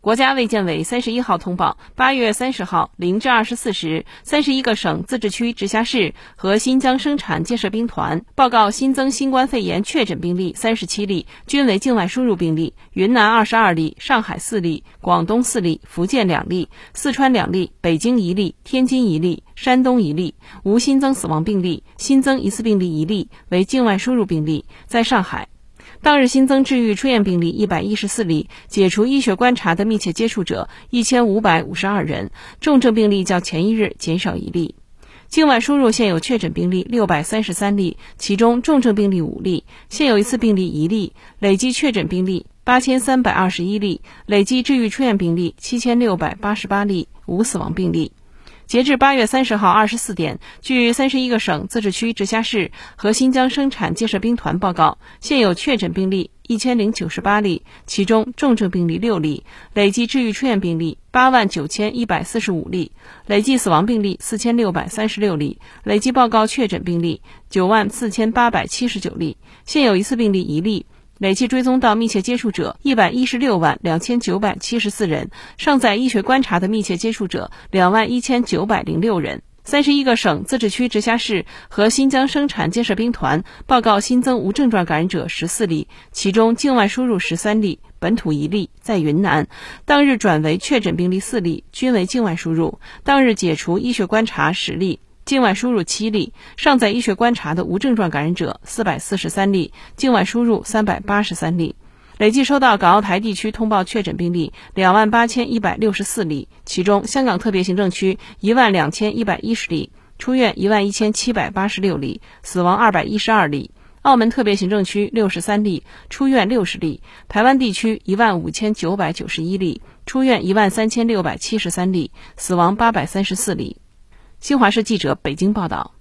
国家卫健委三十一号通报，八月三十号零至二十四时，三十一个省、自治区、直辖市和新疆生产建设兵团报告新增新冠肺炎确诊病例三十七例，均为境外输入病例。云南二十二例，上海四例，广东四例，福建两例，四川两例，北京一例，天津一例，山东一例，无新增死亡病例。新增疑似病例一例，为境外输入病例，在上海。当日新增治愈出院病例一百一十四例，解除医学观察的密切接触者一千五百五十二人，重症病例较前一日减少一例。境外输入现有确诊病例六百三十三例，其中重症病例五例，现有一次病例一例，累计确诊病例八千三百二十一例，累计治愈出院病例七千六百八十八例，无死亡病例。截至八月三十号二十四点，据三十一个省、自治区、直辖市和新疆生产建设兵团报告，现有确诊病例一千零九十八例，其中重症病例六例，累计治愈出院病例八万九千一百四十五例，累计死亡病例四千六百三十六例，累计报告确诊病例九万四千八百七十九例，现有疑似病例一例。累计追踪到密切接触者一百一十六万两千九百七十四人，尚在医学观察的密切接触者两万一千九百零六人。三十一个省、自治区、直辖市和新疆生产建设兵团报告新增无症状感染者十四例，其中境外输入十三例，本土一例，在云南。当日转为确诊病例四例，均为境外输入。当日解除医学观察十例。境外输入七例，尚在医学观察的无症状感染者四百四十三例，境外输入三百八十三例。累计收到港澳台地区通报确诊病例两万八千一百六十四例，其中香港特别行政区一万两千一百一十例，出院一万一千七百八十六例，死亡二百一十二例；澳门特别行政区六十三例，出院六十例；台湾地区一万五千九百九十一例，出院一万三千六百七十三例，死亡八百三十四例。新华社记者北京报道。